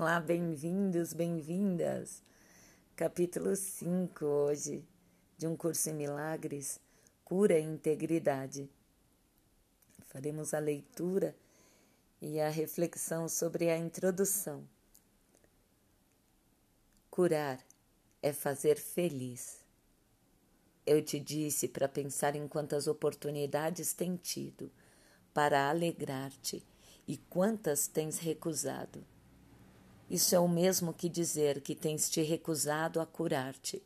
Olá, bem-vindos, bem-vindas. Capítulo 5 hoje de um curso em milagres, cura e integridade. Faremos a leitura e a reflexão sobre a introdução. Curar é fazer feliz. Eu te disse para pensar em quantas oportunidades tem tido para alegrar-te e quantas tens recusado. Isso é o mesmo que dizer que tens te recusado a curar-te.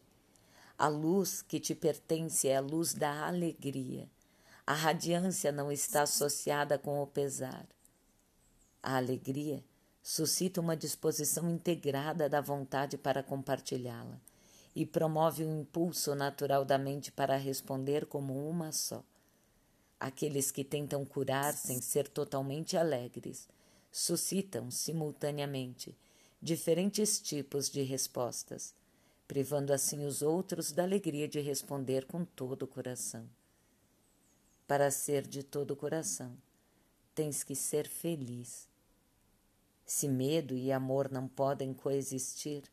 A luz que te pertence é a luz da alegria. A radiância não está associada com o pesar. A alegria suscita uma disposição integrada da vontade para compartilhá-la e promove o um impulso natural da mente para responder como uma só. Aqueles que tentam curar sem ser totalmente alegres suscitam simultaneamente diferentes tipos de respostas, privando assim os outros da alegria de responder com todo o coração. Para ser de todo o coração, tens que ser feliz. Se medo e amor não podem coexistir,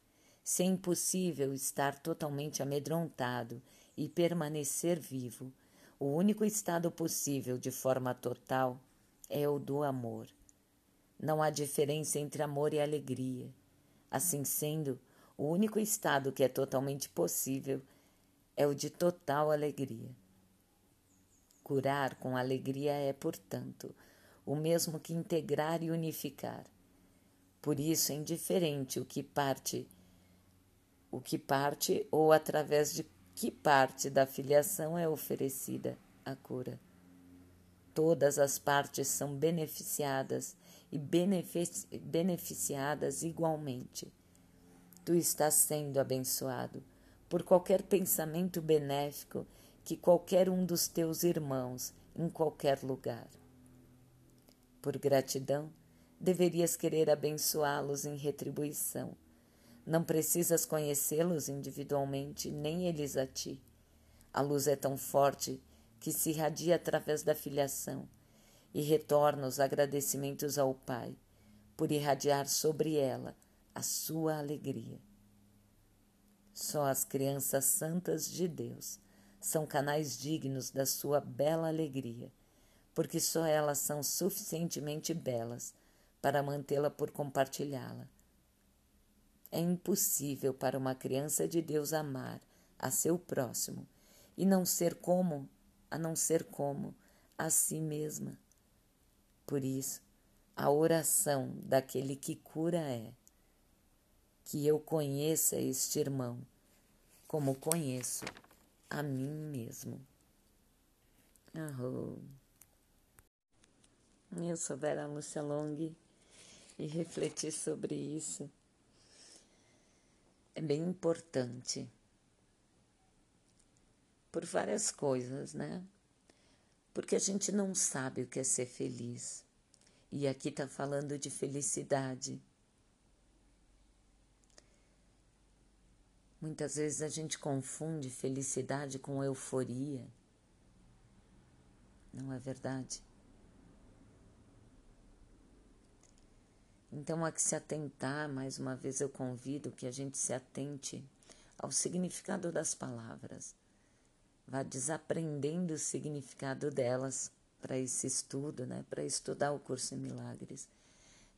se é impossível estar totalmente amedrontado e permanecer vivo, o único estado possível de forma total é o do amor. Não há diferença entre amor e alegria. Assim sendo, o único estado que é totalmente possível é o de total alegria. Curar com alegria é, portanto, o mesmo que integrar e unificar. Por isso é indiferente o que parte, o que parte ou através de que parte da filiação é oferecida a cura. Todas as partes são beneficiadas e beneficiadas igualmente. Tu estás sendo abençoado por qualquer pensamento benéfico que qualquer um dos teus irmãos em qualquer lugar. Por gratidão, deverias querer abençoá-los em retribuição. Não precisas conhecê-los individualmente, nem eles a ti. A luz é tão forte que se irradia através da filiação e retorna os agradecimentos ao Pai por irradiar sobre ela a sua alegria. Só as crianças santas de Deus são canais dignos da sua bela alegria, porque só elas são suficientemente belas para mantê-la por compartilhá-la. É impossível para uma criança de Deus amar a seu próximo e não ser como, a não ser como a si mesma. Por isso, a oração daquele que cura é: que eu conheça este irmão, como conheço a mim mesmo. Arro. Eu sou Vera Lúcia Long e refletir sobre isso é bem importante por várias coisas, né? Porque a gente não sabe o que é ser feliz. E aqui está falando de felicidade. Muitas vezes a gente confunde felicidade com euforia. Não é verdade? Então, a que se atentar, mais uma vez eu convido que a gente se atente ao significado das palavras vá desaprendendo o significado delas para esse estudo, né? Para estudar o curso em milagres.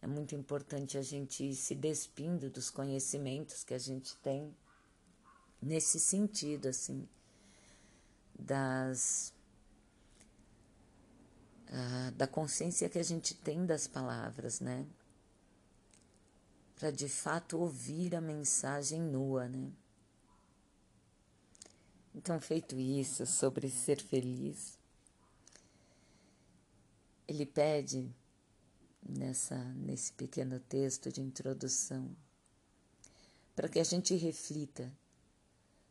É muito importante a gente ir se despindo dos conhecimentos que a gente tem nesse sentido, assim, das uh, da consciência que a gente tem das palavras, né? Para de fato ouvir a mensagem nua, né? Então, feito isso sobre ser feliz, ele pede nessa nesse pequeno texto de introdução para que a gente reflita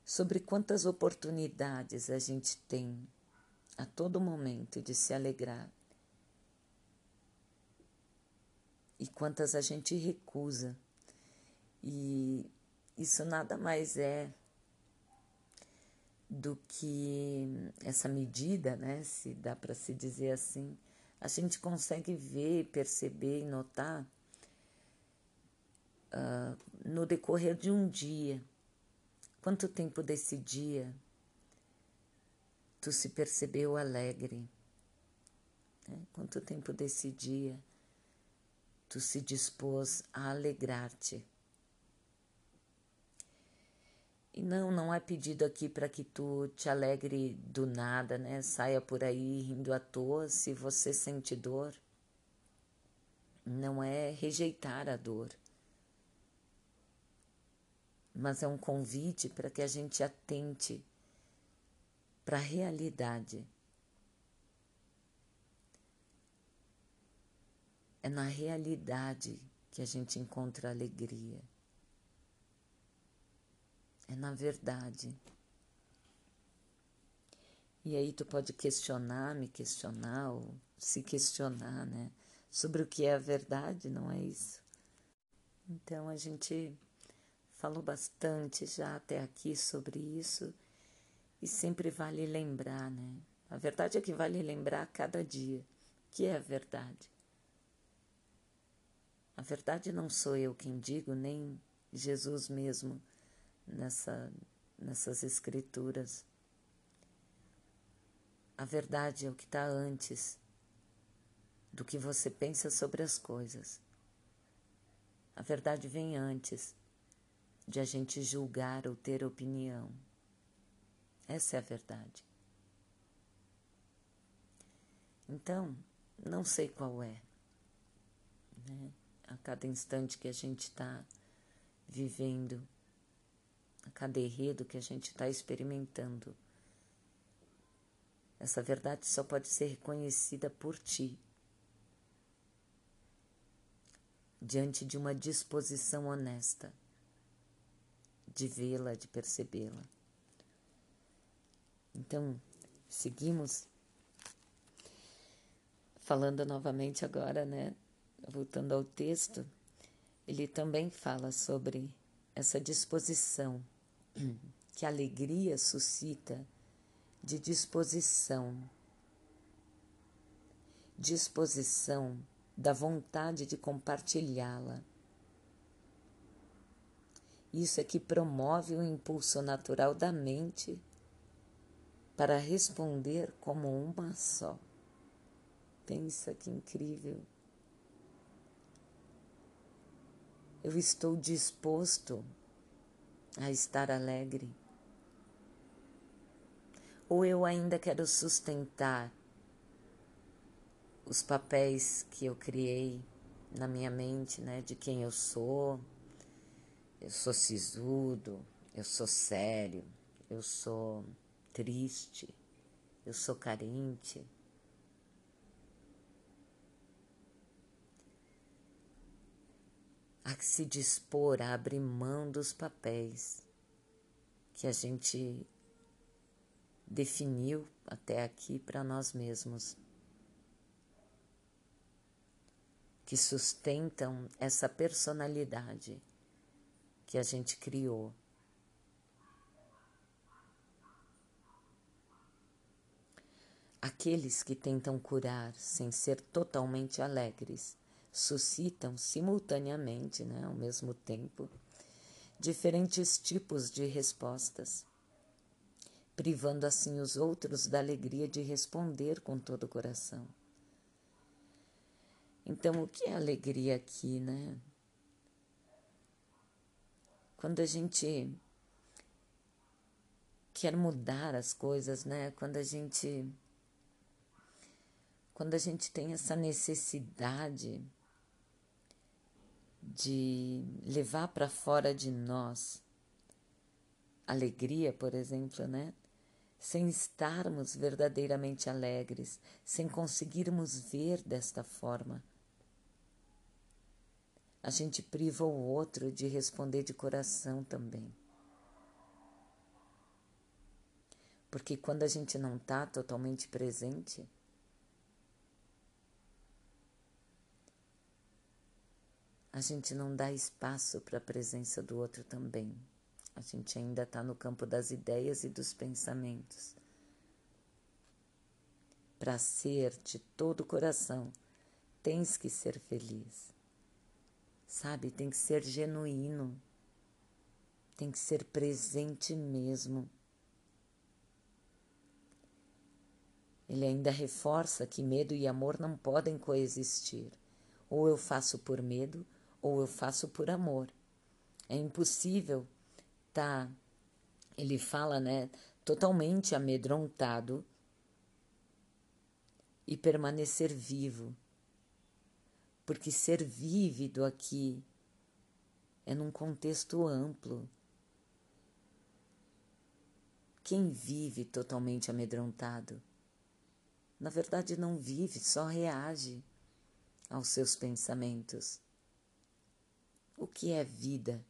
sobre quantas oportunidades a gente tem a todo momento de se alegrar e quantas a gente recusa. E isso nada mais é do que essa medida, né, se dá para se dizer assim, a gente consegue ver, perceber e notar Pensa no decorrer de um dia. Quanto tempo desse dia tu se percebeu alegre? Né? Quanto tempo desse dia tu se dispôs a alegrar-te? E não, não é pedido aqui para que tu te alegre do nada, né? Saia por aí rindo à toa se você sente dor. Não é rejeitar a dor, mas é um convite para que a gente atente para a realidade. É na realidade que a gente encontra alegria é na verdade. E aí tu pode questionar, me questionar, ou se questionar, né? Sobre o que é a verdade, não é isso? Então a gente falou bastante já até aqui sobre isso e sempre vale lembrar, né? A verdade é que vale lembrar a cada dia que é a verdade. A verdade não sou eu quem digo, nem Jesus mesmo nessa, nessas escrituras. A verdade é o que está antes do que você pensa sobre as coisas. A verdade vem antes de a gente julgar ou ter opinião. Essa é a verdade. Então, não sei qual é. Né? A cada instante que a gente está vivendo a cada enredo que a gente está experimentando. Essa verdade só pode ser reconhecida por ti, diante de uma disposição honesta de vê-la, de percebê-la. Então, seguimos falando novamente agora, né? Voltando ao texto, ele também fala sobre essa disposição que alegria suscita de disposição, disposição da vontade de compartilhá-la. Isso é que promove o impulso natural da mente para responder como uma só. Pensa que incrível. Eu estou disposto a estar alegre? Ou eu ainda quero sustentar os papéis que eu criei na minha mente, né, de quem eu sou? Eu sou sisudo, eu sou sério, eu sou triste, eu sou carente. A se dispor a abrir mão dos papéis que a gente definiu até aqui para nós mesmos, que sustentam essa personalidade que a gente criou. Aqueles que tentam curar sem ser totalmente alegres suscitam simultaneamente, né, ao mesmo tempo, diferentes tipos de respostas, privando assim os outros da alegria de responder com todo o coração. Então, o que é alegria aqui, né? Quando a gente quer mudar as coisas, né? Quando a gente quando a gente tem essa necessidade de levar para fora de nós alegria, por exemplo, né? Sem estarmos verdadeiramente alegres, sem conseguirmos ver desta forma. A gente priva o outro de responder de coração também. Porque quando a gente não está totalmente presente, a gente não dá espaço para a presença do outro também. A gente ainda está no campo das ideias e dos pensamentos. Para ser de todo o coração, tens que ser feliz. sabe? Tem que ser genuíno, tem que ser presente mesmo. Ele ainda reforça que medo e amor não podem coexistir. Ou eu faço por medo, ou eu faço por amor. É impossível tá ele fala, né, totalmente amedrontado e permanecer vivo. Porque ser vívido aqui é num contexto amplo. Quem vive totalmente amedrontado, na verdade não vive, só reage aos seus pensamentos. O que é vida?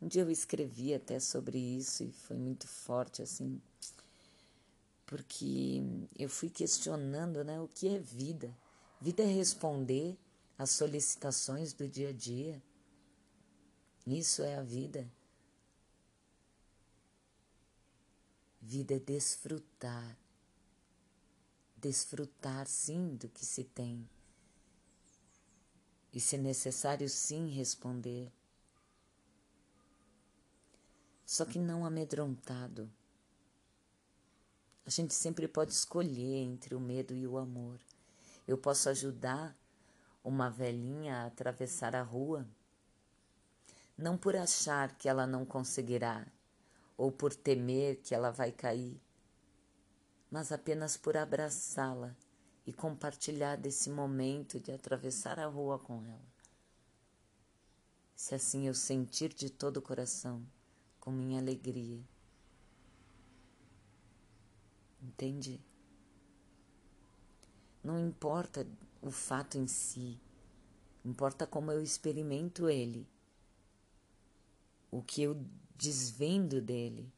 Um dia eu escrevi até sobre isso e foi muito forte assim, porque eu fui questionando, né, o que é vida? Vida é responder às solicitações do dia a dia. Isso é a vida. Vida é desfrutar. Desfrutar sim do que se tem. E se necessário, sim, responder só que não amedrontado. A gente sempre pode escolher entre o medo e o amor. Eu posso ajudar uma velhinha a atravessar a rua, não por achar que ela não conseguirá ou por temer que ela vai cair, mas apenas por abraçá-la e compartilhar desse momento de atravessar a rua com ela. Se assim eu sentir de todo o coração com minha alegria. Entende? Não importa o fato em si, importa como eu experimento ele, o que eu desvendo dele.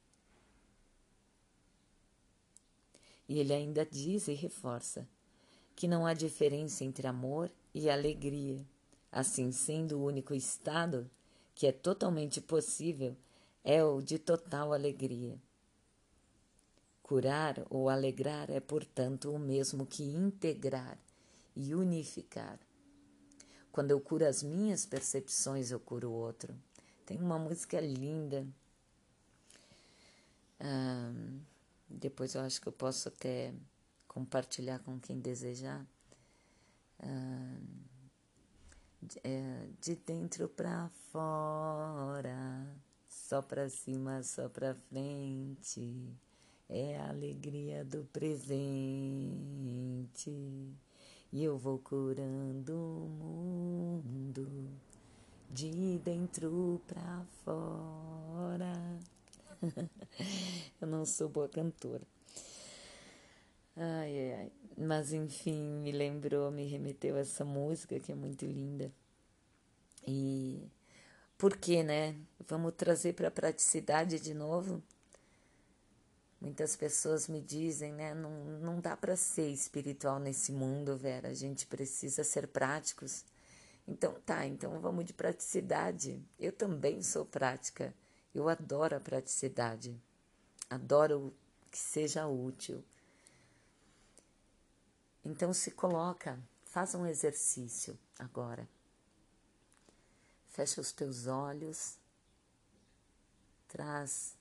E ele ainda diz e reforça que não há diferença entre amor e alegria. Assim, sendo o único estado que é totalmente possível é o de total alegria. Curar ou alegrar é, portanto, o mesmo que integrar e unificar. Quando eu curo as minhas percepções, eu curo o outro. Tem uma música linda. Ah, depois eu acho que eu posso até compartilhar com quem desejar. É, de dentro para fora só pra cima, só pra frente, é a alegria do presente. E eu vou curando o mundo de dentro pra fora. eu não sou boa cantora. Ai, ai, ai. Mas enfim, me lembrou, me remeteu a essa música que é muito linda. E por quê, né? Vamos trazer para a praticidade de novo. Muitas pessoas me dizem, né? Não, não dá para ser espiritual nesse mundo, Vera. A gente precisa ser práticos. Então tá, então vamos de praticidade. Eu também sou prática. Eu adoro a praticidade. Adoro que seja útil. Então se coloca, faz um exercício agora. Fecha os teus olhos, traz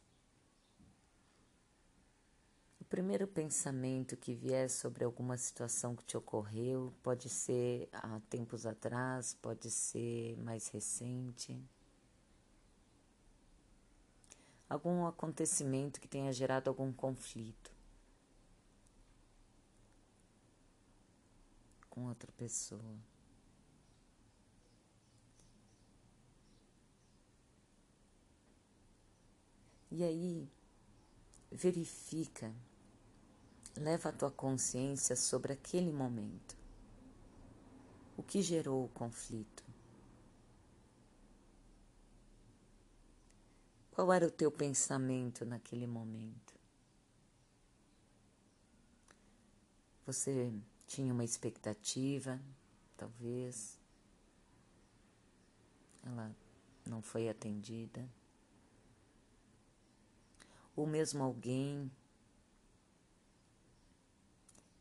o primeiro pensamento que vier sobre alguma situação que te ocorreu, pode ser há tempos atrás, pode ser mais recente. Algum acontecimento que tenha gerado algum conflito com outra pessoa. E aí, verifica, leva a tua consciência sobre aquele momento. O que gerou o conflito? Qual era o teu pensamento naquele momento? Você tinha uma expectativa, talvez. Ela não foi atendida. Ou mesmo alguém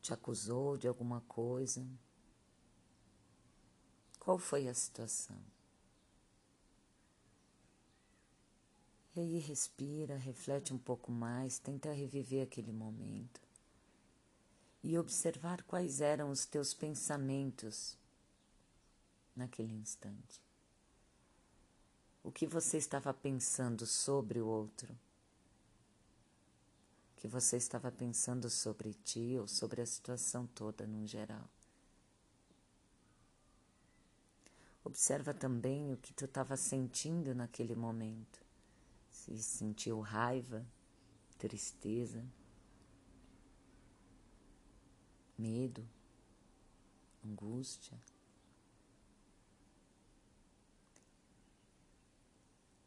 te acusou de alguma coisa. Qual foi a situação? E aí respira, reflete um pouco mais, tenta reviver aquele momento e observar quais eram os teus pensamentos naquele instante. O que você estava pensando sobre o outro? O que você estava pensando sobre ti ou sobre a situação toda no geral? Observa também o que tu estava sentindo naquele momento. Se sentiu raiva, tristeza, medo, angústia.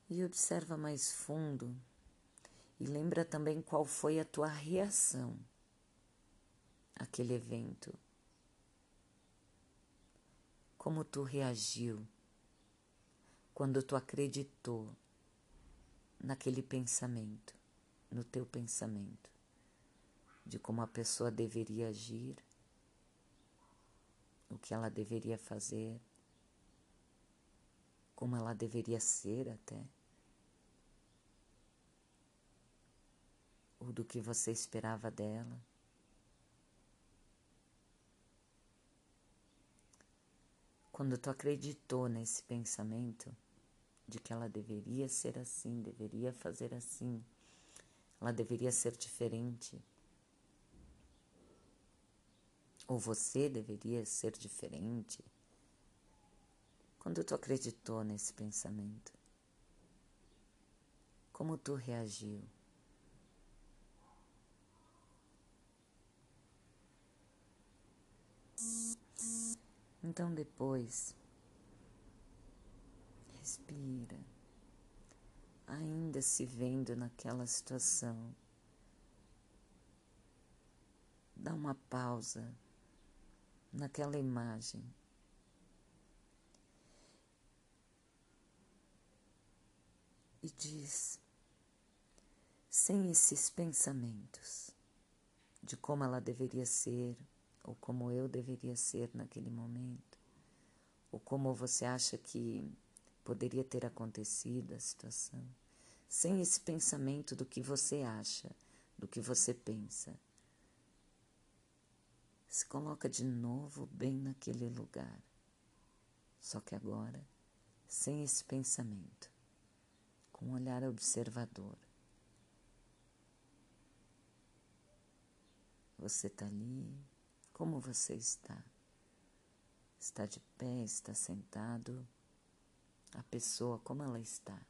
E observa mais fundo e lembra também qual foi a tua reação àquele evento. Como tu reagiu quando tu acreditou naquele pensamento, no teu pensamento, de como a pessoa deveria agir, o que ela deveria fazer, como ela deveria ser até, ou do que você esperava dela. Quando tu acreditou nesse pensamento de que ela deveria ser assim, deveria fazer assim, ela deveria ser diferente, ou você deveria ser diferente, quando tu acreditou nesse pensamento, como tu reagiu? Então depois, respira, ainda se vendo naquela situação. Dá uma pausa naquela imagem. E diz, sem esses pensamentos de como ela deveria ser, ou como eu deveria ser naquele momento, ou como você acha que poderia ter acontecido a situação, sem esse pensamento do que você acha, do que você pensa. Se coloca de novo bem naquele lugar, só que agora sem esse pensamento, com um olhar observador. Você está ali, como você está? Está de pé, está sentado? A pessoa, como ela está?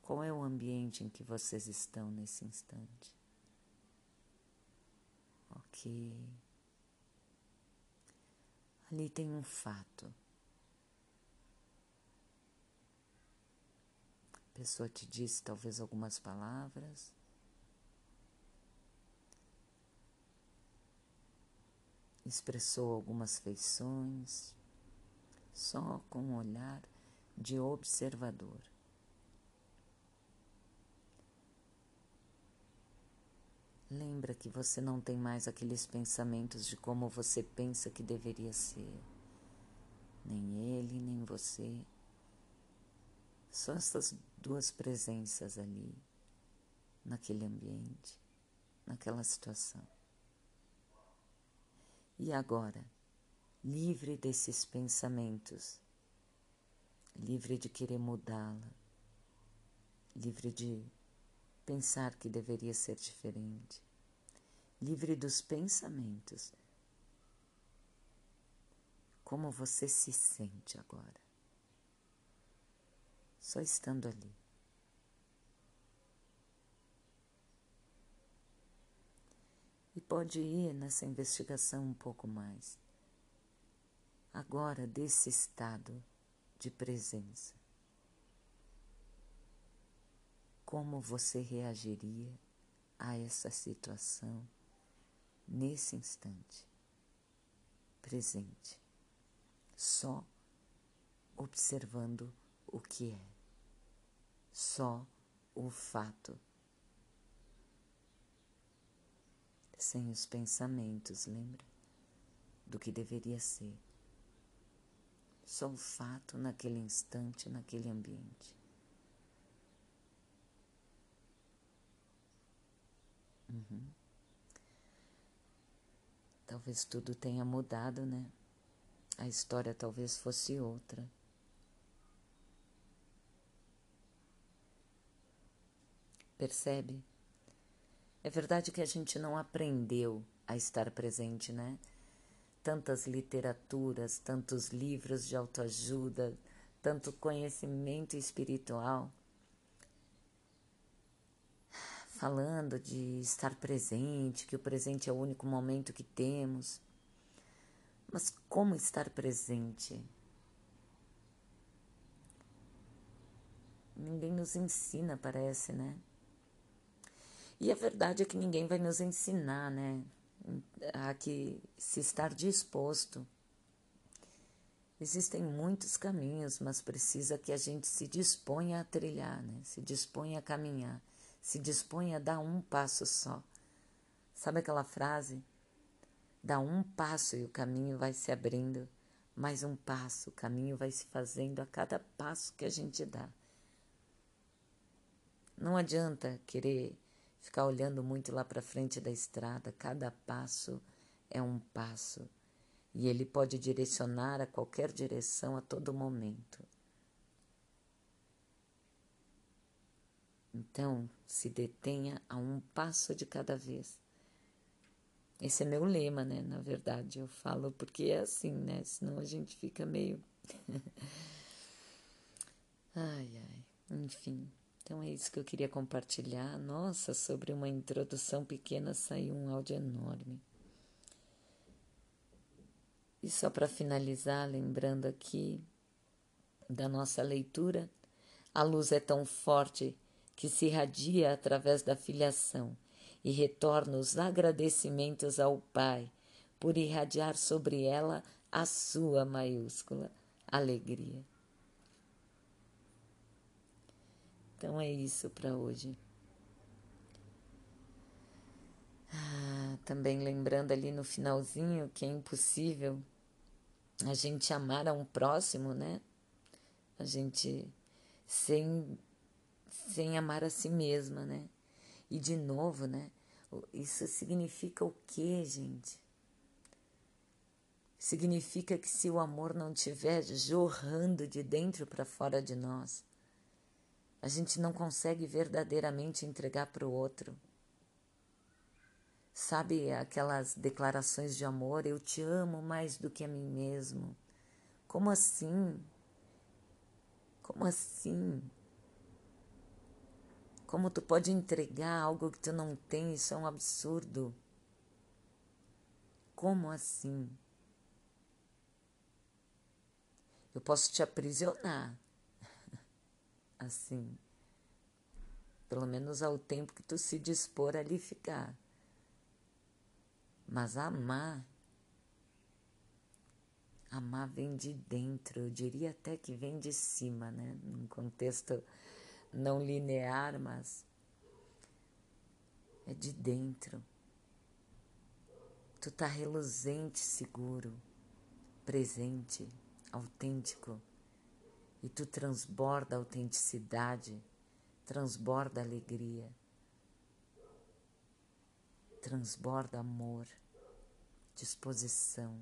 Qual é o ambiente em que vocês estão nesse instante? Ok. Ali tem um fato. A pessoa te disse talvez algumas palavras. expressou algumas feições, só com um olhar de observador. Lembra que você não tem mais aqueles pensamentos de como você pensa que deveria ser. Nem ele, nem você. Só essas duas presenças ali, naquele ambiente, naquela situação. E agora, livre desses pensamentos, livre de querer mudá-la, livre de pensar que deveria ser diferente, livre dos pensamentos. Como você se sente agora? Só estando ali. e pode ir nessa investigação um pouco mais. Agora, desse estado de presença, como você reagiria a essa situação nesse instante, presente, só observando o que é, só o fato sem os pensamentos, lembra? Do que deveria ser. Só o fato naquele instante, naquele ambiente. Uhum. Talvez tudo tenha mudado, né? A história talvez fosse outra. Percebe? É verdade que a gente não aprendeu a estar presente, né? Tantas literaturas, tantos livros de autoajuda, tanto conhecimento espiritual falando de estar presente, que o presente é o único momento que temos. Mas como estar presente? Ninguém nos ensina, parece, né? E a verdade é que ninguém vai nos ensinar, né? A que se estar disposto. Existem muitos caminhos, mas precisa que a gente se disponha a trilhar, né? Se disponha a caminhar se dispõe a dar um passo só. Sabe aquela frase? Dá um passo e o caminho vai se abrindo, mais um passo, o caminho vai se fazendo a cada passo que a gente dá. Não adianta querer ficar olhando muito lá para frente da estrada, cada passo é um passo e ele pode direcionar a qualquer direção a todo momento. Então, se detenha a um passo de cada vez. Esse é meu lema, né? Na verdade, eu falo porque é assim, né? Senão a gente fica meio. ai, ai. Enfim. Então é isso que eu queria compartilhar. Nossa, sobre uma introdução pequena saiu um áudio enorme. E só para finalizar, lembrando aqui da nossa leitura, a luz é tão forte que se irradia através da filiação e retorna os agradecimentos ao Pai por irradiar sobre ela a sua maiúscula alegria. Então é isso para hoje. Ah, também lembrando ali no finalzinho que é impossível a gente amar a um próximo, né? A gente sem sem amar a si mesma, né? E de novo, né? Isso significa o quê, gente? Significa que se o amor não estiver jorrando de dentro para fora de nós, a gente não consegue verdadeiramente entregar para o outro. Sabe aquelas declarações de amor, eu te amo mais do que a mim mesmo? Como assim? Como assim? Como tu pode entregar algo que tu não tem? Isso é um absurdo. Como assim? Eu posso te aprisionar. Assim. Pelo menos ao tempo que tu se dispor ali ficar. Mas amar. Amar vem de dentro, eu diria até que vem de cima, né? Num contexto não linear, mas é de dentro. Tu tá reluzente, seguro, presente, autêntico. E tu transborda autenticidade, transborda alegria, transborda amor, disposição.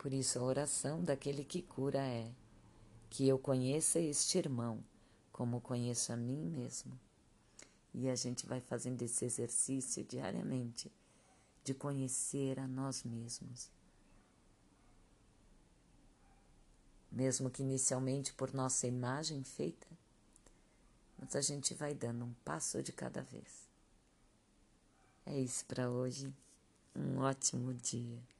Por isso, a oração daquele que cura é: que eu conheça este irmão como conheço a mim mesmo. E a gente vai fazendo esse exercício diariamente de conhecer a nós mesmos. Mesmo que inicialmente por nossa imagem feita, mas a gente vai dando um passo de cada vez. É isso para hoje. Um ótimo dia.